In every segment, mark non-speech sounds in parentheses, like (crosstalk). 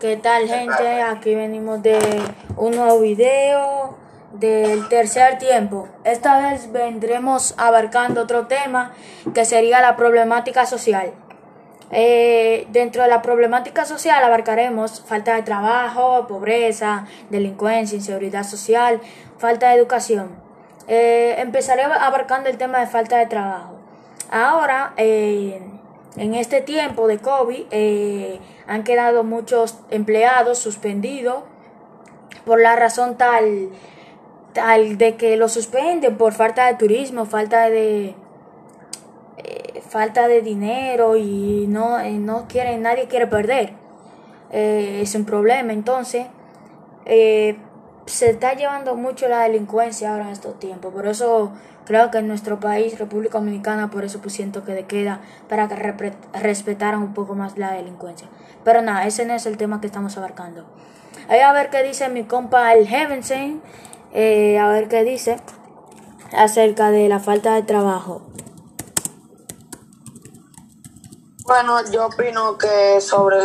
¿Qué tal gente? Aquí venimos de un nuevo video del tercer tiempo. Esta vez vendremos abarcando otro tema que sería la problemática social. Eh, dentro de la problemática social abarcaremos falta de trabajo, pobreza, delincuencia, inseguridad social, falta de educación. Eh, empezaré abarcando el tema de falta de trabajo. Ahora, eh, en este tiempo de COVID eh, han quedado muchos empleados suspendidos por la razón tal, tal de que los suspenden por falta de turismo, falta de eh, falta de dinero y no, eh, no quieren, nadie quiere perder. es un problema, entonces se está llevando mucho la delincuencia ahora en estos tiempos, por eso Creo que en nuestro país, República Dominicana, por eso pues siento que de queda para que respetaran un poco más la delincuencia. Pero nada, ese no es el tema que estamos abarcando. Ahí a ver qué dice mi compa el Heavensen, eh, a ver qué dice acerca de la falta de trabajo. Bueno, yo opino que sobre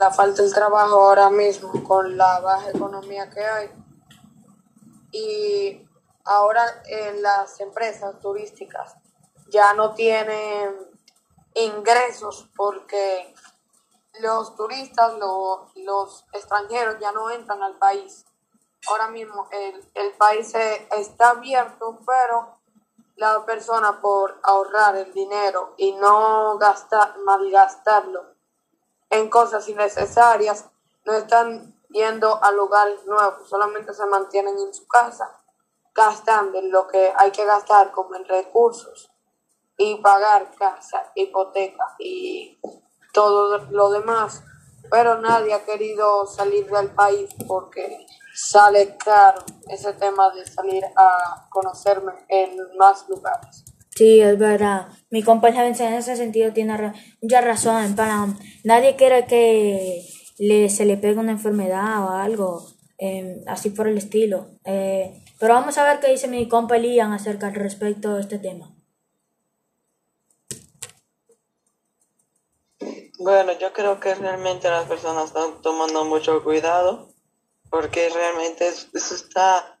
la falta de trabajo ahora mismo, con la baja economía que hay, y ahora en las empresas turísticas ya no tienen ingresos porque los turistas, los extranjeros ya no entran al país. Ahora mismo el, el país está abierto, pero la persona por ahorrar el dinero y no gastar, malgastarlo en cosas innecesarias, no están yendo a lugares nuevos, solamente se mantienen en su casa gastando lo que hay que gastar como en recursos y pagar casa, hipoteca y todo lo demás, pero nadie ha querido salir del país porque sale caro ese tema de salir a conocerme en más lugares. Sí, es verdad. Mi compañera en ese sentido tiene mucha razón. Para, nadie quiere que le, se le pegue una enfermedad o algo eh, así por el estilo. Eh, pero vamos a ver qué dice mi compa Elian acerca al respecto de este tema. Bueno, yo creo que realmente las personas están tomando mucho cuidado porque realmente eso está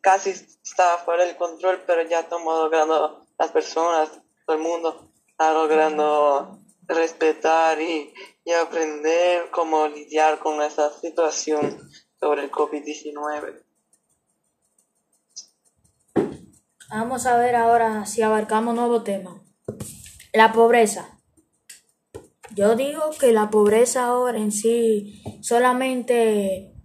casi está fuera del control, pero ya estamos logrando las personas, todo el mundo está logrando respetar y, y aprender cómo lidiar con esa situación sobre el COVID-19. Vamos a ver ahora si abarcamos nuevo tema. La pobreza. Yo digo que la pobreza ahora en sí solamente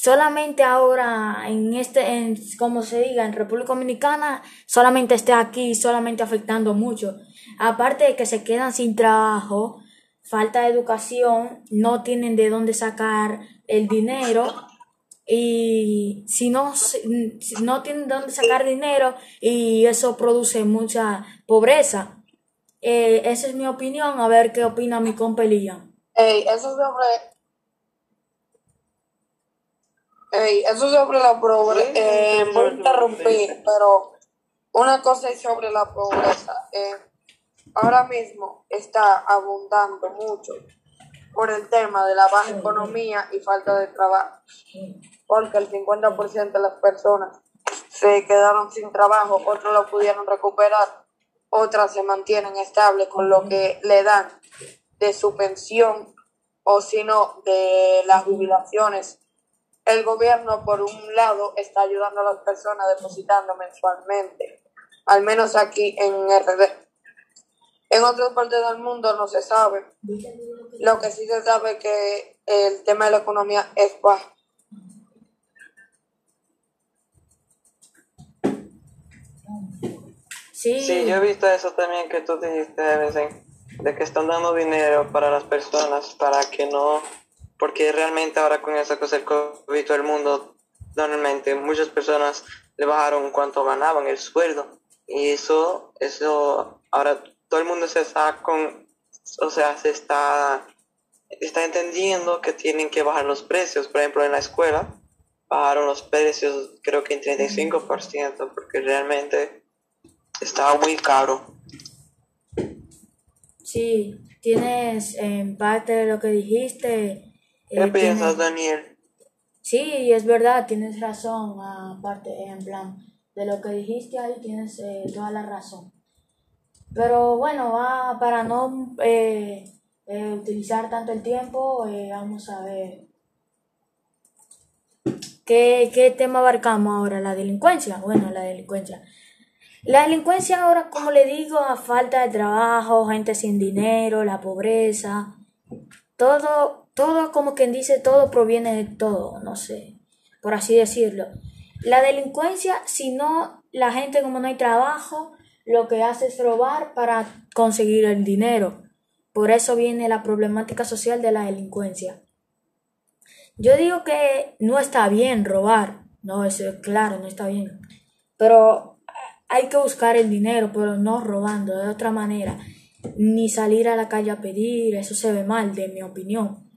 solamente ahora en este en, como se diga en República Dominicana solamente esté aquí solamente afectando mucho aparte de que se quedan sin trabajo falta de educación no tienen de dónde sacar el dinero y si no, no tienen dónde sacar dinero y eso produce mucha pobreza. Eh, esa es mi opinión, a ver qué opina mi compa Elian. eso. Eso sobre la pobreza, eh, voy a interrumpir, pero una cosa es sobre la pobreza. Eh, ahora mismo está abundando mucho por el tema de la baja economía y falta de trabajo porque el 50% de las personas se quedaron sin trabajo, otros lo pudieron recuperar, otras se mantienen estables con lo que le dan de su pensión o si no de las jubilaciones. El gobierno, por un lado, está ayudando a las personas depositando mensualmente, al menos aquí en RD. En otras partes del mundo no se sabe. Lo que sí se sabe es que el tema de la economía es bajo. Sí. yo he visto eso también que tú dijiste de que están dando dinero para las personas para que no, porque realmente ahora con esa cosa del COVID todo el mundo, normalmente muchas personas le bajaron cuánto ganaban el sueldo y eso, eso, ahora todo el mundo se está con, o sea, se está, está entendiendo que tienen que bajar los precios, por ejemplo en la escuela bajaron los precios creo que en 35% porque realmente estaba muy caro. Sí, tienes en parte de lo que dijiste. ¿Qué eh, piensas, Daniel? Sí, es verdad, tienes razón, aparte, en plan, de lo que dijiste ahí tienes eh, toda la razón. Pero bueno, va, para no eh, eh, utilizar tanto el tiempo, eh, vamos a ver. ¿Qué, ¿Qué tema abarcamos ahora? ¿La delincuencia? Bueno, la delincuencia. La delincuencia ahora, como le digo, a falta de trabajo, gente sin dinero, la pobreza, todo, todo como quien dice, todo proviene de todo, no sé, por así decirlo. La delincuencia, si no, la gente como no hay trabajo, lo que hace es robar para conseguir el dinero. Por eso viene la problemática social de la delincuencia. Yo digo que no está bien robar, no, eso es claro, no está bien. Pero hay que buscar el dinero, pero no robando, de otra manera. Ni salir a la calle a pedir, eso se ve mal, de mi opinión.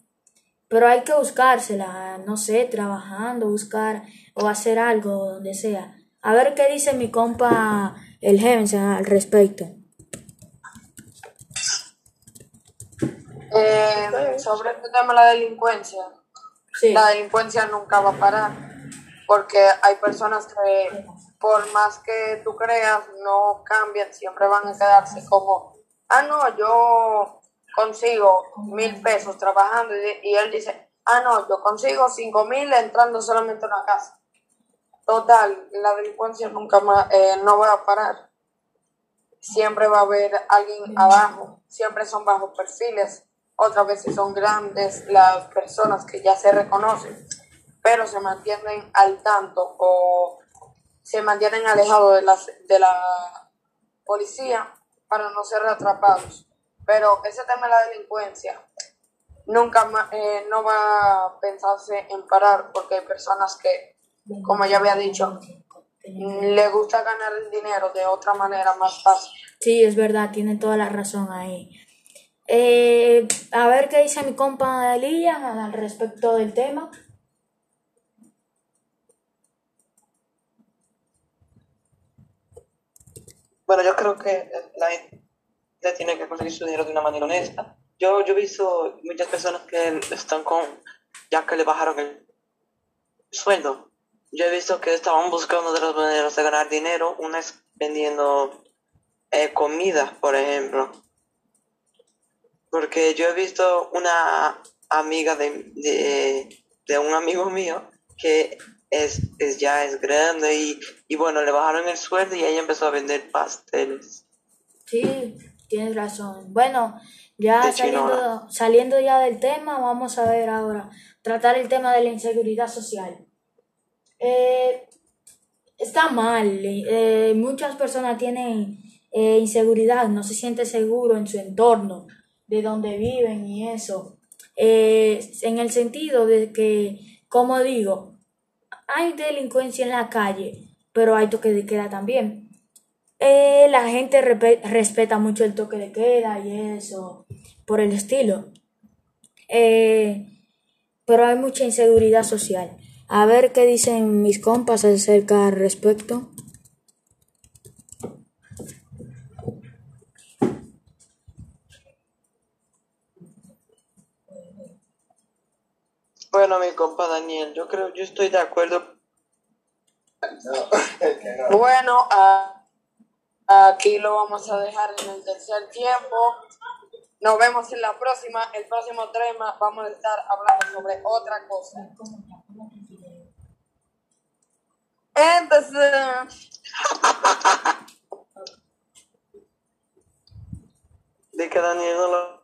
Pero hay que buscársela, no sé, trabajando, buscar o hacer algo, donde sea. A ver qué dice mi compa el Heavens al respecto. Eh, sobre este tema de la delincuencia, Sí, la delincuencia nunca va a parar porque hay personas que por más que tú creas no cambian, siempre van a quedarse como, ah no, yo consigo mil pesos trabajando y, y él dice, ah no, yo consigo cinco mil entrando solamente a una casa. Total, la delincuencia nunca más, eh, no va a parar. Siempre va a haber alguien abajo, siempre son bajos perfiles, otras veces son grandes las personas que ya se reconocen, pero se mantienen al tanto o se mantienen alejados de, las, de la policía para no ser atrapados. Pero ese tema de la delincuencia nunca ma- eh, no va a pensarse en parar porque hay personas que, como ya había dicho, le gusta ganar el dinero de otra manera más fácil. sí, es verdad, tiene toda la razón ahí. Eh, a ver qué dice mi compa Lilian al respecto del tema. Bueno, yo creo que la gente tiene que conseguir su dinero de una manera honesta. Yo, yo he visto muchas personas que están con, ya que le bajaron el sueldo. Yo he visto que estaban buscando otras maneras de ganar dinero. Una es vendiendo eh, comida, por ejemplo. Porque yo he visto una amiga de, de, un amigo mío que es, es ya es grande y, y bueno, le bajaron el sueldo y ella empezó a vender pasteles. Sí, tienes razón. Bueno, ya saliendo, saliendo ya del tema, vamos a ver ahora, tratar el tema de la inseguridad social. Eh, está mal, eh, muchas personas tienen eh, inseguridad, no se sienten seguros en su entorno, de donde viven y eso. En el sentido de que, como digo, hay delincuencia en la calle, pero hay toque de queda también. Eh, la gente respeta mucho el toque de queda y eso, por el estilo. Eh, pero hay mucha inseguridad social. A ver qué dicen mis compas acerca al respecto. Bueno, mi compa Daniel, yo creo, yo estoy de acuerdo. (laughs) Bueno, a- aquí lo vamos a dejar en el tercer tiempo. Nos vemos en la próxima. El próximo tema vamos a estar hablando sobre otra cosa. Entonces, (laughs) De que Daniel no lo